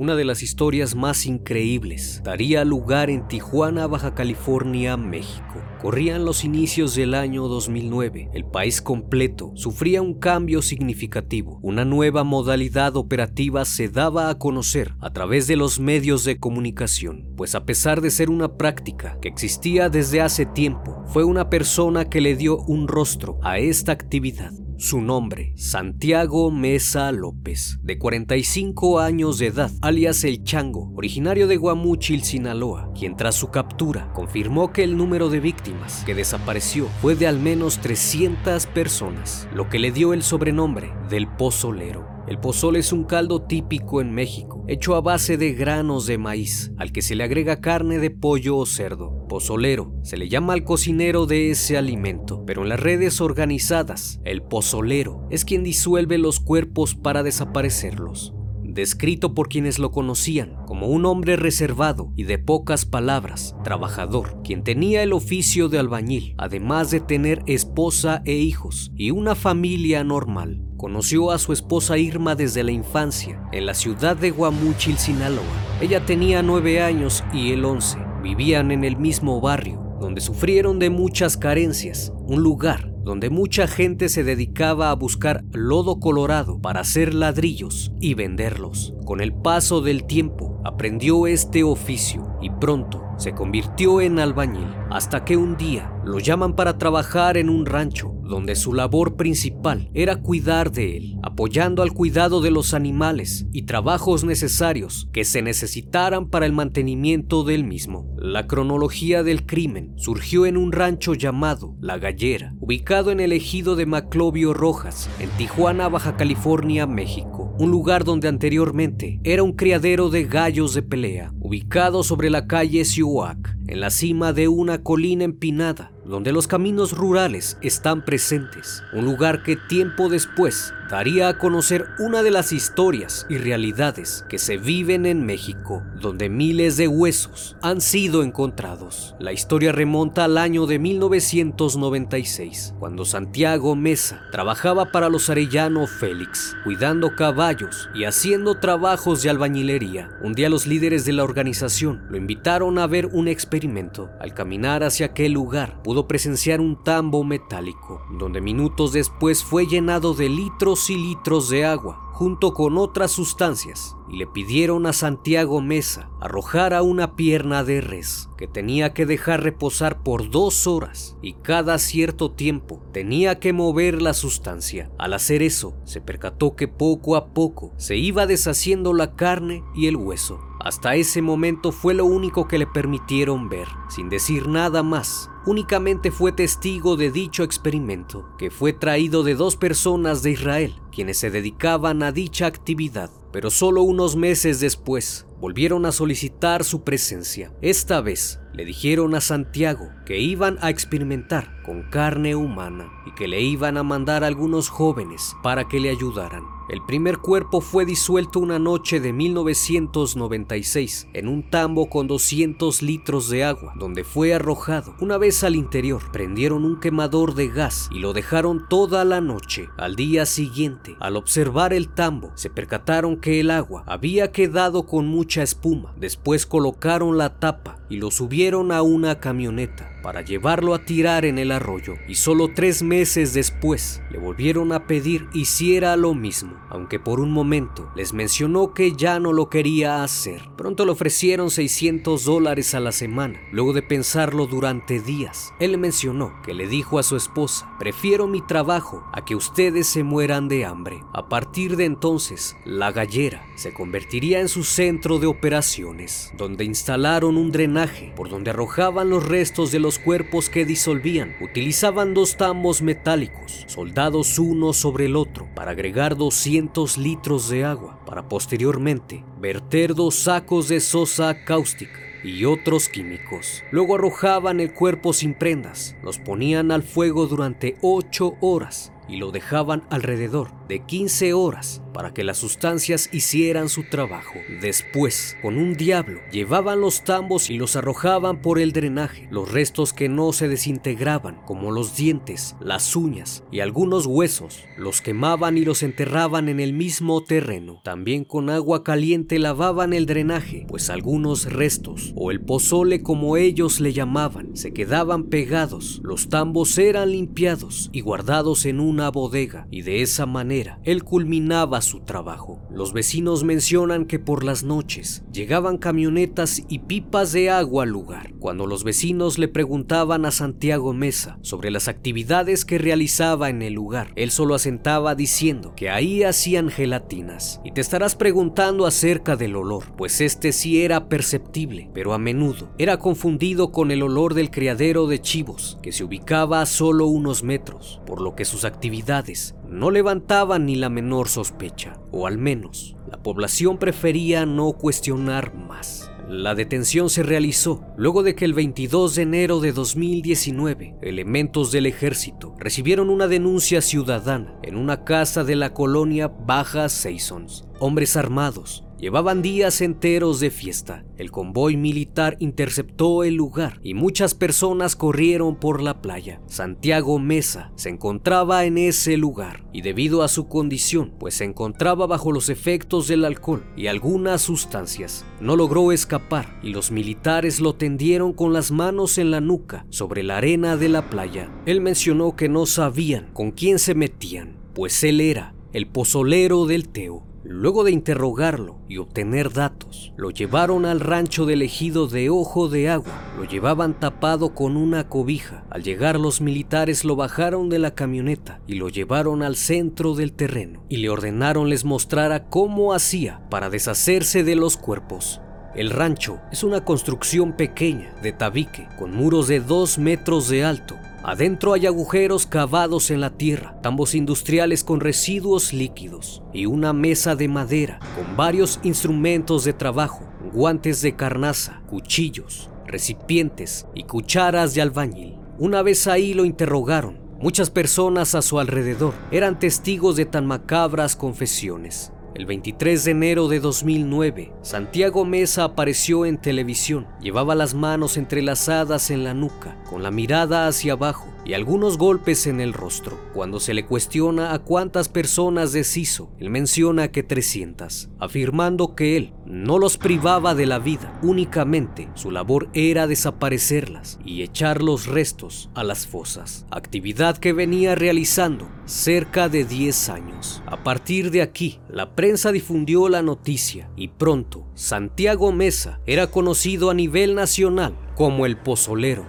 Una de las historias más increíbles daría lugar en Tijuana, Baja California, México. Corrían los inicios del año 2009. El país completo sufría un cambio significativo. Una nueva modalidad operativa se daba a conocer a través de los medios de comunicación, pues a pesar de ser una práctica que existía desde hace tiempo, fue una persona que le dio un rostro a esta actividad. Su nombre, Santiago Mesa López, de 45 años de edad, alias El Chango, originario de Guamúchil, Sinaloa, quien tras su captura confirmó que el número de víctimas que desapareció fue de al menos 300 personas, lo que le dio el sobrenombre del pozolero. El pozole es un caldo típico en México, hecho a base de granos de maíz, al que se le agrega carne de pollo o cerdo. Pozolero se le llama al cocinero de ese alimento, pero en las redes organizadas, el pozolero es quien disuelve los cuerpos para desaparecerlos descrito por quienes lo conocían como un hombre reservado y de pocas palabras, trabajador, quien tenía el oficio de albañil, además de tener esposa e hijos y una familia normal. Conoció a su esposa Irma desde la infancia, en la ciudad de Guamúchil, Sinaloa. Ella tenía nueve años y él once. Vivían en el mismo barrio, donde sufrieron de muchas carencias, un lugar donde mucha gente se dedicaba a buscar lodo colorado para hacer ladrillos y venderlos. Con el paso del tiempo aprendió este oficio y pronto se convirtió en albañil, hasta que un día lo llaman para trabajar en un rancho donde su labor principal era cuidar de él, apoyando al cuidado de los animales y trabajos necesarios que se necesitaran para el mantenimiento del mismo. La cronología del crimen surgió en un rancho llamado La Gallera, ubicado en el ejido de Maclovio Rojas, en Tijuana, Baja California, México, un lugar donde anteriormente era un criadero de gallos de pelea, ubicado sobre la calle Siuac, en la cima de una colina empinada donde los caminos rurales están presentes, un lugar que tiempo después daría a conocer una de las historias y realidades que se viven en México, donde miles de huesos han sido encontrados. La historia remonta al año de 1996, cuando Santiago Mesa trabajaba para los Arellano Félix, cuidando caballos y haciendo trabajos de albañilería. Un día los líderes de la organización lo invitaron a ver un experimento. Al caminar hacia aquel lugar, pudo presenciar un tambo metálico, donde minutos después fue llenado de litros y litros de agua, junto con otras sustancias, y le pidieron a Santiago Mesa arrojara una pierna de res que tenía que dejar reposar por dos horas y cada cierto tiempo tenía que mover la sustancia. Al hacer eso, se percató que poco a poco se iba deshaciendo la carne y el hueso. Hasta ese momento fue lo único que le permitieron ver, sin decir nada más. Únicamente fue testigo de dicho experimento, que fue traído de dos personas de Israel, quienes se dedicaban a dicha actividad. Pero solo unos meses después, volvieron a solicitar su presencia. Esta vez le dijeron a Santiago que iban a experimentar con carne humana y que le iban a mandar algunos jóvenes para que le ayudaran. El primer cuerpo fue disuelto una noche de 1996 en un tambo con 200 litros de agua, donde fue arrojado. Una vez al interior, prendieron un quemador de gas y lo dejaron toda la noche. Al día siguiente, al observar el tambo, se percataron que el agua había quedado con mucha espuma. Después colocaron la tapa y lo subieron a una camioneta para llevarlo a tirar en el arroyo y solo tres meses después le volvieron a pedir hiciera lo mismo, aunque por un momento les mencionó que ya no lo quería hacer. Pronto le ofrecieron 600 dólares a la semana. Luego de pensarlo durante días, él mencionó que le dijo a su esposa, prefiero mi trabajo a que ustedes se mueran de hambre. A partir de entonces, la gallera se convertiría en su centro de operaciones, donde instalaron un drenaje por donde arrojaban los restos de los los cuerpos que disolvían, utilizaban dos tambos metálicos, soldados uno sobre el otro, para agregar 200 litros de agua, para posteriormente verter dos sacos de sosa cáustica y otros químicos. Luego arrojaban el cuerpo sin prendas, los ponían al fuego durante 8 horas y lo dejaban alrededor de 15 horas para que las sustancias hicieran su trabajo. Después, con un diablo, llevaban los tambos y los arrojaban por el drenaje. Los restos que no se desintegraban, como los dientes, las uñas y algunos huesos, los quemaban y los enterraban en el mismo terreno. También con agua caliente lavaban el drenaje, pues algunos restos, o el pozole como ellos le llamaban, se quedaban pegados. Los tambos eran limpiados y guardados en una bodega, y de esa manera él culminaba su trabajo. Los vecinos mencionan que por las noches llegaban camionetas y pipas de agua al lugar. Cuando los vecinos le preguntaban a Santiago Mesa sobre las actividades que realizaba en el lugar, él solo asentaba diciendo que ahí hacían gelatinas. Y te estarás preguntando acerca del olor, pues este sí era perceptible, pero a menudo era confundido con el olor del criadero de chivos, que se ubicaba a solo unos metros, por lo que sus actividades no levantaban ni la menor sospecha, o al menos la población prefería no cuestionar más. La detención se realizó luego de que el 22 de enero de 2019 elementos del ejército recibieron una denuncia ciudadana en una casa de la colonia Baja Seasons. Hombres armados Llevaban días enteros de fiesta. El convoy militar interceptó el lugar y muchas personas corrieron por la playa. Santiago Mesa se encontraba en ese lugar y debido a su condición, pues se encontraba bajo los efectos del alcohol y algunas sustancias, no logró escapar y los militares lo tendieron con las manos en la nuca sobre la arena de la playa. Él mencionó que no sabían con quién se metían, pues él era el pozolero del Teo Luego de interrogarlo y obtener datos, lo llevaron al rancho del ejido de Ojo de Agua. Lo llevaban tapado con una cobija. Al llegar los militares lo bajaron de la camioneta y lo llevaron al centro del terreno y le ordenaron les mostrara cómo hacía para deshacerse de los cuerpos. El rancho es una construcción pequeña de tabique con muros de dos metros de alto Adentro hay agujeros cavados en la tierra, tambos industriales con residuos líquidos y una mesa de madera con varios instrumentos de trabajo, guantes de carnaza, cuchillos, recipientes y cucharas de albañil. Una vez ahí lo interrogaron. Muchas personas a su alrededor eran testigos de tan macabras confesiones. El 23 de enero de 2009, Santiago Mesa apareció en televisión. Llevaba las manos entrelazadas en la nuca, con la mirada hacia abajo y algunos golpes en el rostro. Cuando se le cuestiona a cuántas personas deshizo, él menciona que 300, afirmando que él no los privaba de la vida, únicamente su labor era desaparecerlas y echar los restos a las fosas, actividad que venía realizando cerca de 10 años. A partir de aquí, la prensa difundió la noticia y pronto Santiago Mesa era conocido a nivel nacional como el pozolero.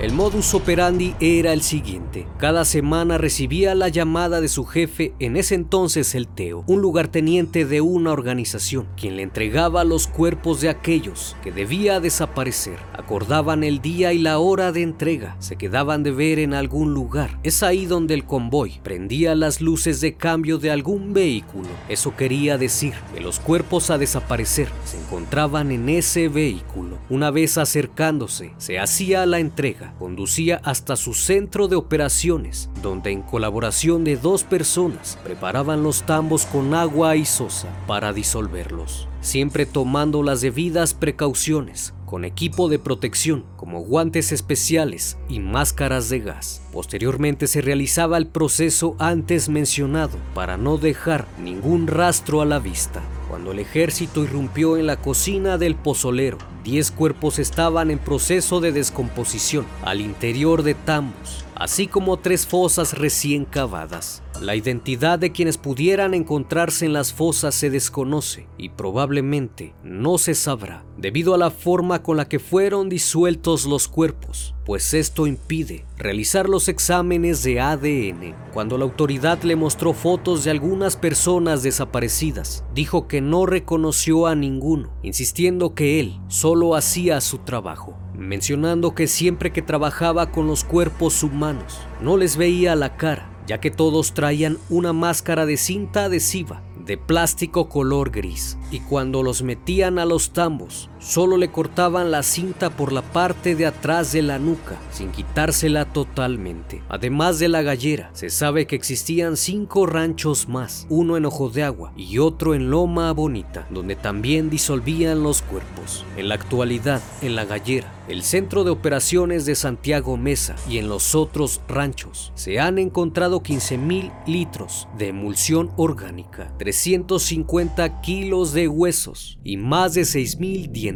El modus operandi era el siguiente. Cada semana recibía la llamada de su jefe, en ese entonces el Teo, un lugarteniente de una organización, quien le entregaba los cuerpos de aquellos que debía desaparecer. Acordaban el día y la hora de entrega, se quedaban de ver en algún lugar. Es ahí donde el convoy prendía las luces de cambio de algún vehículo. Eso quería decir que los cuerpos a desaparecer se encontraban en ese vehículo. Una vez acercándose, se hacía la entrega conducía hasta su centro de operaciones, donde en colaboración de dos personas preparaban los tambos con agua y sosa para disolverlos, siempre tomando las debidas precauciones con equipo de protección como guantes especiales y máscaras de gas. Posteriormente se realizaba el proceso antes mencionado para no dejar ningún rastro a la vista. Cuando el ejército irrumpió en la cocina del pozolero, 10 cuerpos estaban en proceso de descomposición al interior de tambos, así como tres fosas recién cavadas. La identidad de quienes pudieran encontrarse en las fosas se desconoce y probablemente no se sabrá debido a la forma con la que fueron disueltos los cuerpos, pues esto impide realizar los exámenes de ADN. Cuando la autoridad le mostró fotos de algunas personas desaparecidas, dijo que no reconoció a ninguno, insistiendo que él solo hacía su trabajo. Mencionando que siempre que trabajaba con los cuerpos humanos no les veía la cara, ya que todos traían una máscara de cinta adhesiva de plástico color gris y cuando los metían a los tambos solo le cortaban la cinta por la parte de atrás de la nuca sin quitársela totalmente. Además de la gallera, se sabe que existían cinco ranchos más, uno en Ojo de Agua y otro en Loma Bonita, donde también disolvían los cuerpos. En la actualidad, en la gallera, el centro de operaciones de Santiago Mesa y en los otros ranchos se han encontrado 15.000 litros de emulsión orgánica, 350 kilos de huesos y más de 6.000 dientes.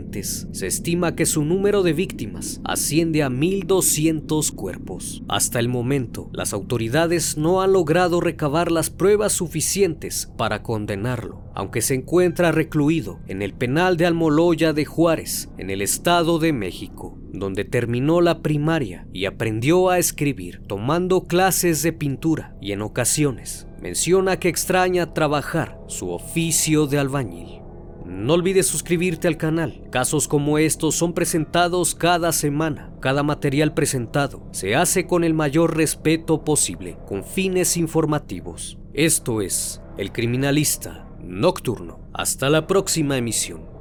Se estima que su número de víctimas asciende a 1.200 cuerpos. Hasta el momento, las autoridades no han logrado recabar las pruebas suficientes para condenarlo, aunque se encuentra recluido en el penal de Almoloya de Juárez, en el Estado de México donde terminó la primaria y aprendió a escribir, tomando clases de pintura y en ocasiones menciona que extraña trabajar su oficio de albañil. No olvides suscribirte al canal. Casos como estos son presentados cada semana. Cada material presentado se hace con el mayor respeto posible, con fines informativos. Esto es El Criminalista Nocturno. Hasta la próxima emisión.